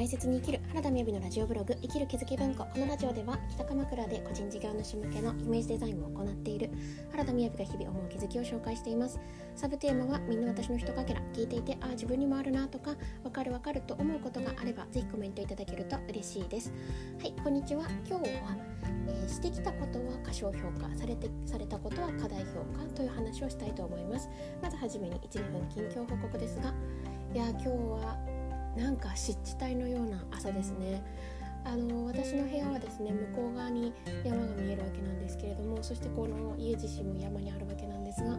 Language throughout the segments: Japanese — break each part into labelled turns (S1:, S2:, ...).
S1: 大切に生きる原田美由のラジオブログ生きる気づき文庫。このラジオでは北鎌倉で個人事業主向けのイメージデザインを行っている原田美由が日々思う気づきを紹介しています。サブテーマはみんな私のひとかけら。聞いていてああ自分にもあるなとかわかるわかると思うことがあればぜひコメントいただけると嬉しいです。はいこんにちは。今日は、えー、してきたことは過小評価。されてされたことは過大評価。という話をしたいと思います。まずはじめに1、2分近況報告ですがいや今日はなんか湿地帯のような朝ですね。あの私の部屋はですね向こう側に山が見えるわけなんですけれどもそしてこの家自身も山にあるわけなんですが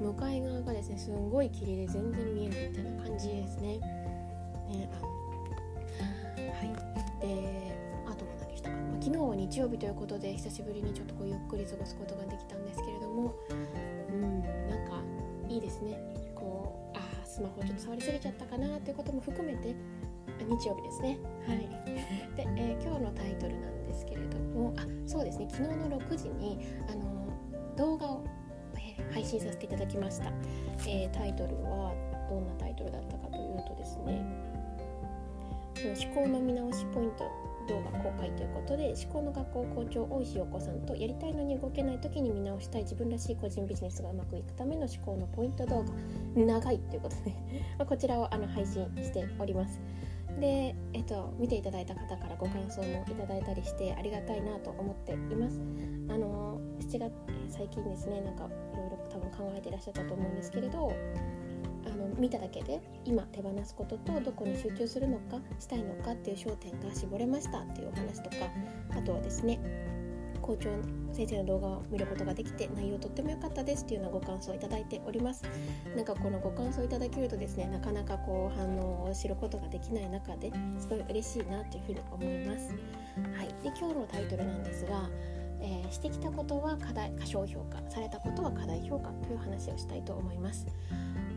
S1: 向かい側がですねすんごい霧で全然見えないみたいな感じですね。ねはい。であとは何したか。な、まあ、昨日は日曜日ということで久しぶりにちょっとこうゆっくり過ごすことができたんですけれどもうんなんかいいですね。スマホちょっと触りすぎちゃったかなということも含めて日曜日ですね。はい。で、えー、今日のタイトルなんですけれどもあそうですね。昨日の6時にあの動画を、えー、配信させていただきました、えー、タイトルはどんなタイトルだったかというとですね思考の見直しポイント動画公開ということで思考の学校校長大石陽子さんとやりたいのに動けない時に見直したい自分らしい個人ビジネスがうまくいくための思考のポイント動画長いということで。こちらをあの配信しております。で、えっと、見ていただいた方からご感想もいただいたりしてありがたいなと思っています。あの7月最近ですねなんかいろいろ多分考えていらっしゃったと思うんですけれどあの見ただけで今手放すこととどこに集中するのかしたいのかっていう焦点が絞れましたっていうお話とかあとはですね校長先生の動画を見ることができて内容とっても良かったですっていうようなご感想をいただいております。なんかこのご感想いただけるとですねなかなかこう反応を知ることができない中ですごい嬉しいなというふうに思います。はい。で今日のタイトルなんですがえー、してきたことは課題過小評価されたことは過大評価という話をしたいと思います。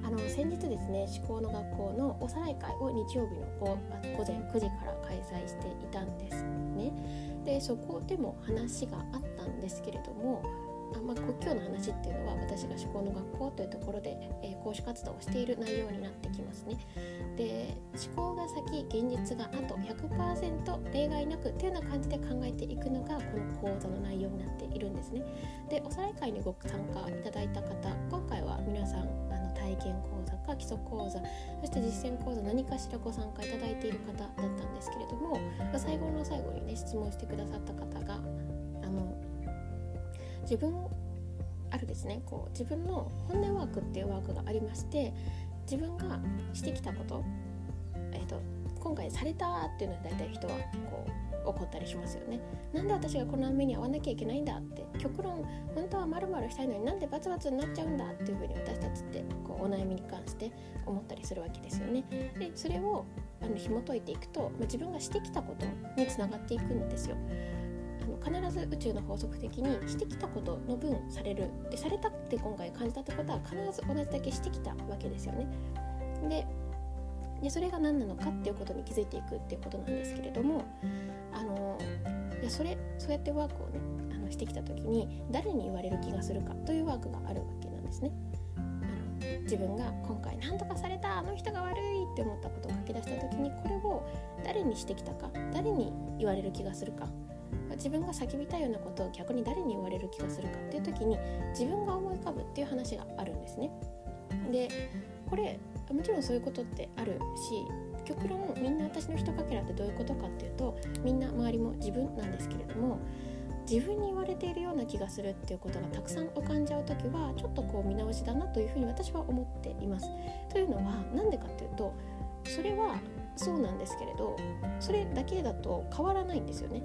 S1: あの先日ですね思考の学校のおさらい会を日曜日の午前9時から開催していたんですね。でそこでも話があったんですけれどもあまあ、今日の話っていうのは私が思考の学校というところで、えー、講師活動をしている内容になってきますね。で思考が先現実があと100%例外なくというような感じで考えていくのがこの講座の内容になっているんですね。でおさらい会にご参加いただいた方今回は皆さん体験講座か基礎講座そして実践講座何かしらご参加いただいている方だったんですけれども最後の最後にね質問してくださった方があの自分あるですねこう自分の本音ワークっていうワークがありまして自分がしてきたこと,、えーと、今回されたっていうのは大体人はこう怒ったりしますよね。なんで私がこの目に遭わなきゃいけないんだって極論本当はまるしたいのになんでバツバツになっちゃうんだっていうふうに私たちってこうお悩みに関して思ったりするわけですよね。でそれをあの紐解いていくと、まあ、自分がしてきたことにつながっていくんですよ。あの必ず宇宙の法則的にしてきたことの分される。でされたって今回感じたってことは必ず同じだけしてきたわけですよね。ででそれが何なのかっていうことに気づいていくっていうことなんですけれどもあのでそれそうやってワークをねあのしてきた時に誰に言われる気がするかというワークがあるわけなんですね。あの自分が今回何とかされたあの人が悪いって思ったことを書き出した時にこれを誰にしてきたか誰に言われる気がするか自分が叫びたいようなことを逆に誰に言われる気がするかっていう時に自分が思い浮かぶっていう話があるんですね。でこれもちろんそういうことってあるし極論みんな私のひとかけらってどういうことかっていうとみんな周りも自分なんですけれども自分に言われているような気がするっていうことがたくさん浮かんじゃう時はちょっとこう見直しだなというふうに私は思っています。というのは何でかっていうとそれはそうなんですけれどそれだけだと変わらないんですよね。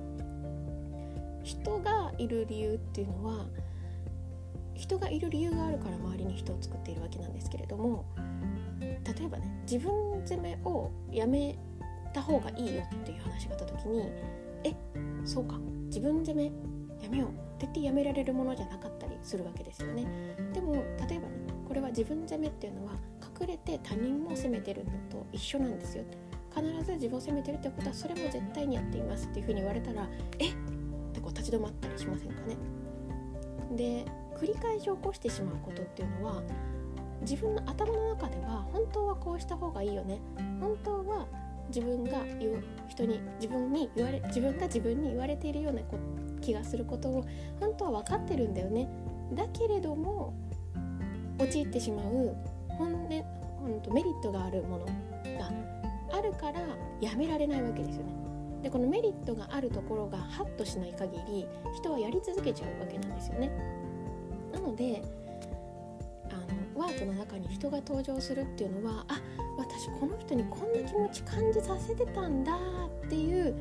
S1: 人がいる理由っていうのは人がいる理由があるから周りに人を作っているわけなんですけれども例えばね自分責めをやめた方がいいよっていう話があった時にえそうか自分責めやめようって言ってやめられるものじゃなかったりするわけですよね。でも例えばねこれは自分責めっていうのは隠れて他人も責めてるのと一緒なんですよ。必ず自分を責めてるってことはそれも絶対にやっていますっていうふうに言われたらえってこう立ち止まったりしませんかね。で繰り返し起こしてしまうことっていうのは自分の頭の中では本当はこうした方がいいよね。本当は自分が言う人に自分に言われ自分が自分に言われているような気がすることを本当は分かってるんだよね。だけれども陥ってしまう本音本当メリットがあるものがあるからやめられないわけですよね。でこのメリットがあるところがハッとしない限り人はやり続けちゃうわけなんですよね。なのであのワークの中に人が登場するっていうのはあ私この人にこんな気持ち感じさせてたんだっていう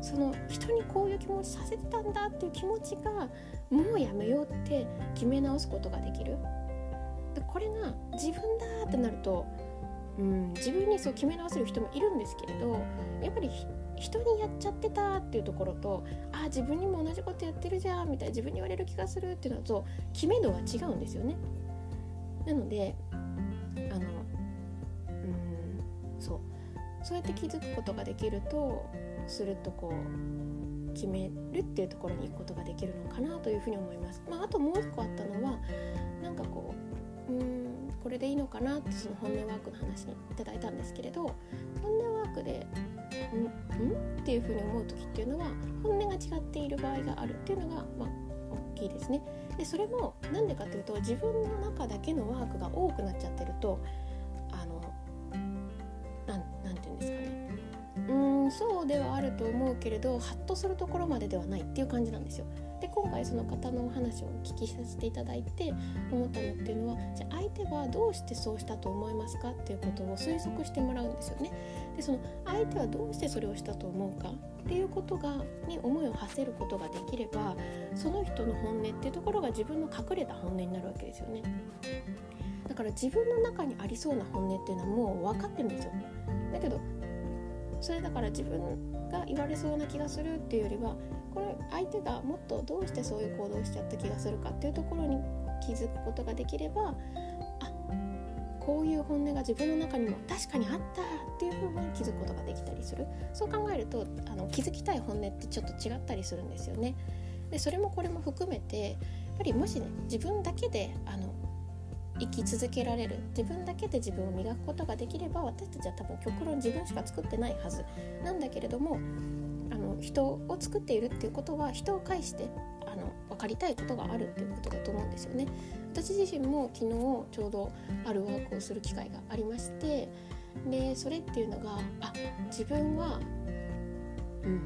S1: その人にこういう気持ちさせてたんだっていう気持ちがもうやめようって決め直すことができる。でこれが自分だってなると、うん、自分にそう決め直せる人もいるんですけれどやっぱり人にやっちゃってたっていうところとあ自分にも同じことやってるじゃんみたいな自分に言われる気がするっていうのと決め度は違うんですよね。なのであのうんそうそうやって気づくことができるとするとこう決めるっていうところに行くことができるのかなというふうに思います。まあ、あともう一個あったのはなんかこううんこれでいいのかなってその本音ワークの話にいただいたんですけれど本音ワークでん？ん？っていうふうに思う時っていうのは本音が違っている場合があるっていうのが、まあ、大きいですね。でそれも何でかというと自分の中だけのワークが多くなっちゃってるとあのなんて言うんですかねうんそうではあると思うけれどハッとするところまでではないっていう感じなんですよ。で今回その方のお話をお聞きさせていただいて思ったのっていうのはじゃあ相手はどうしてそうしたと思いますかっていうことを推測してもらうんですよね。でその相手はどうしてそれをしたと思うかっていうことがに思いを馳せることができればその人の本音っていうところが自分の隠れた本音になるわけですよね。だから自分の中にありそうな本音っていうのはもう分かってるんですよ。だけどそれだから自分が言われそうな気がするっていうよりは相手がもっとどうしてそういう行動をしちゃった気がするかっていうところに気づくことができればあこういう本音が自分の中にも確かにあったっていうふうに気づくことができたりするそう考えるとあの気づきたい本音ってちょっと違ったりするんですよね。でそれもこれも含めてやっぱりもしね自分だけであの生き続けられる自分だけで自分を磨くことができれば私たちは多分極論自分しか作ってないはずなんだけれどもあの人を作っているっていうことは人を介してあの分かりたいことがあるっていうことだと思うんですよね。私自身も昨日ちょうどあるワークをする機会がありましてでそれっていうのがあ自分はうん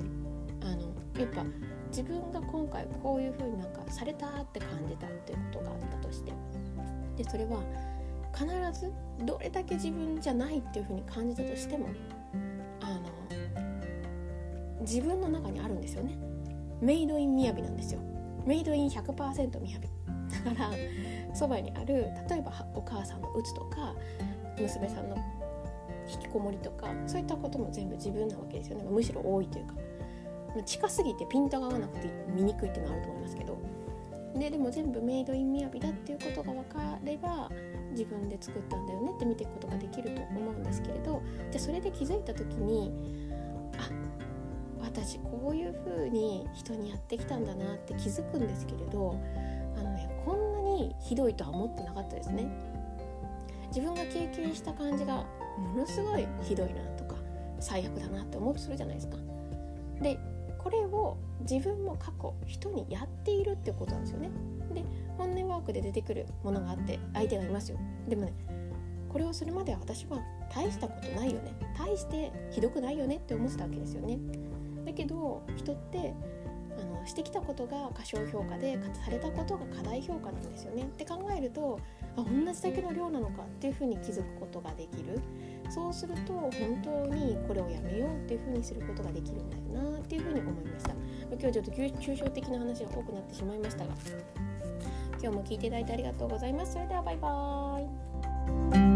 S1: あのやっぱ自分が今回こういう風になんかされたって感じたっていうことがあったとしてでそれは必ずどれだけ自分じゃないっていう風に感じたとしても自分の中にあるんですよね。メイドインみやびなんですよ。メイドイン100%みやび。だからそばにある例えばお母さんのうつとか娘さんの引きこもりとかそういったことも全部自分なわけですよね。むしろ多いというか。近すぎてピントが合わなくて見にくいっていうのはあると思いますけど。ででも全部メイドインみやびだっていうことが分かれば自分で作ったんだよねって見ていくことができると思うんですけれど。じゃあそれで気づいた時に私こういう風に人にやってきたんだなって気づくんですけれどあの、ね、こんなにひどいとは思ってなかったですね。自分が経験した感じがものすごいひどいなとか最悪だなって思うとするじゃないですか。でこれを自分も過去人にやっているってことなんですよね。で本音ワークで出てくるものがあって相手がいますよ。でもねこれをするまでは私は大したことないよね大してひどくないよねって思ってたわけですよね。けど人ってあのしてきたことが過小評価でされたことが過大評価なんですよね。って考えるとあ同じだけの量なのかっていうふうに気づくことができる。そうすると本当にこれをやめようっていうふうにすることができるんだよなっていうふうに思いました。今日はちょっと抽象的な話が多くなってしまいましたが。今日も聞いていただいてありがとうございます。それではバイバーイ。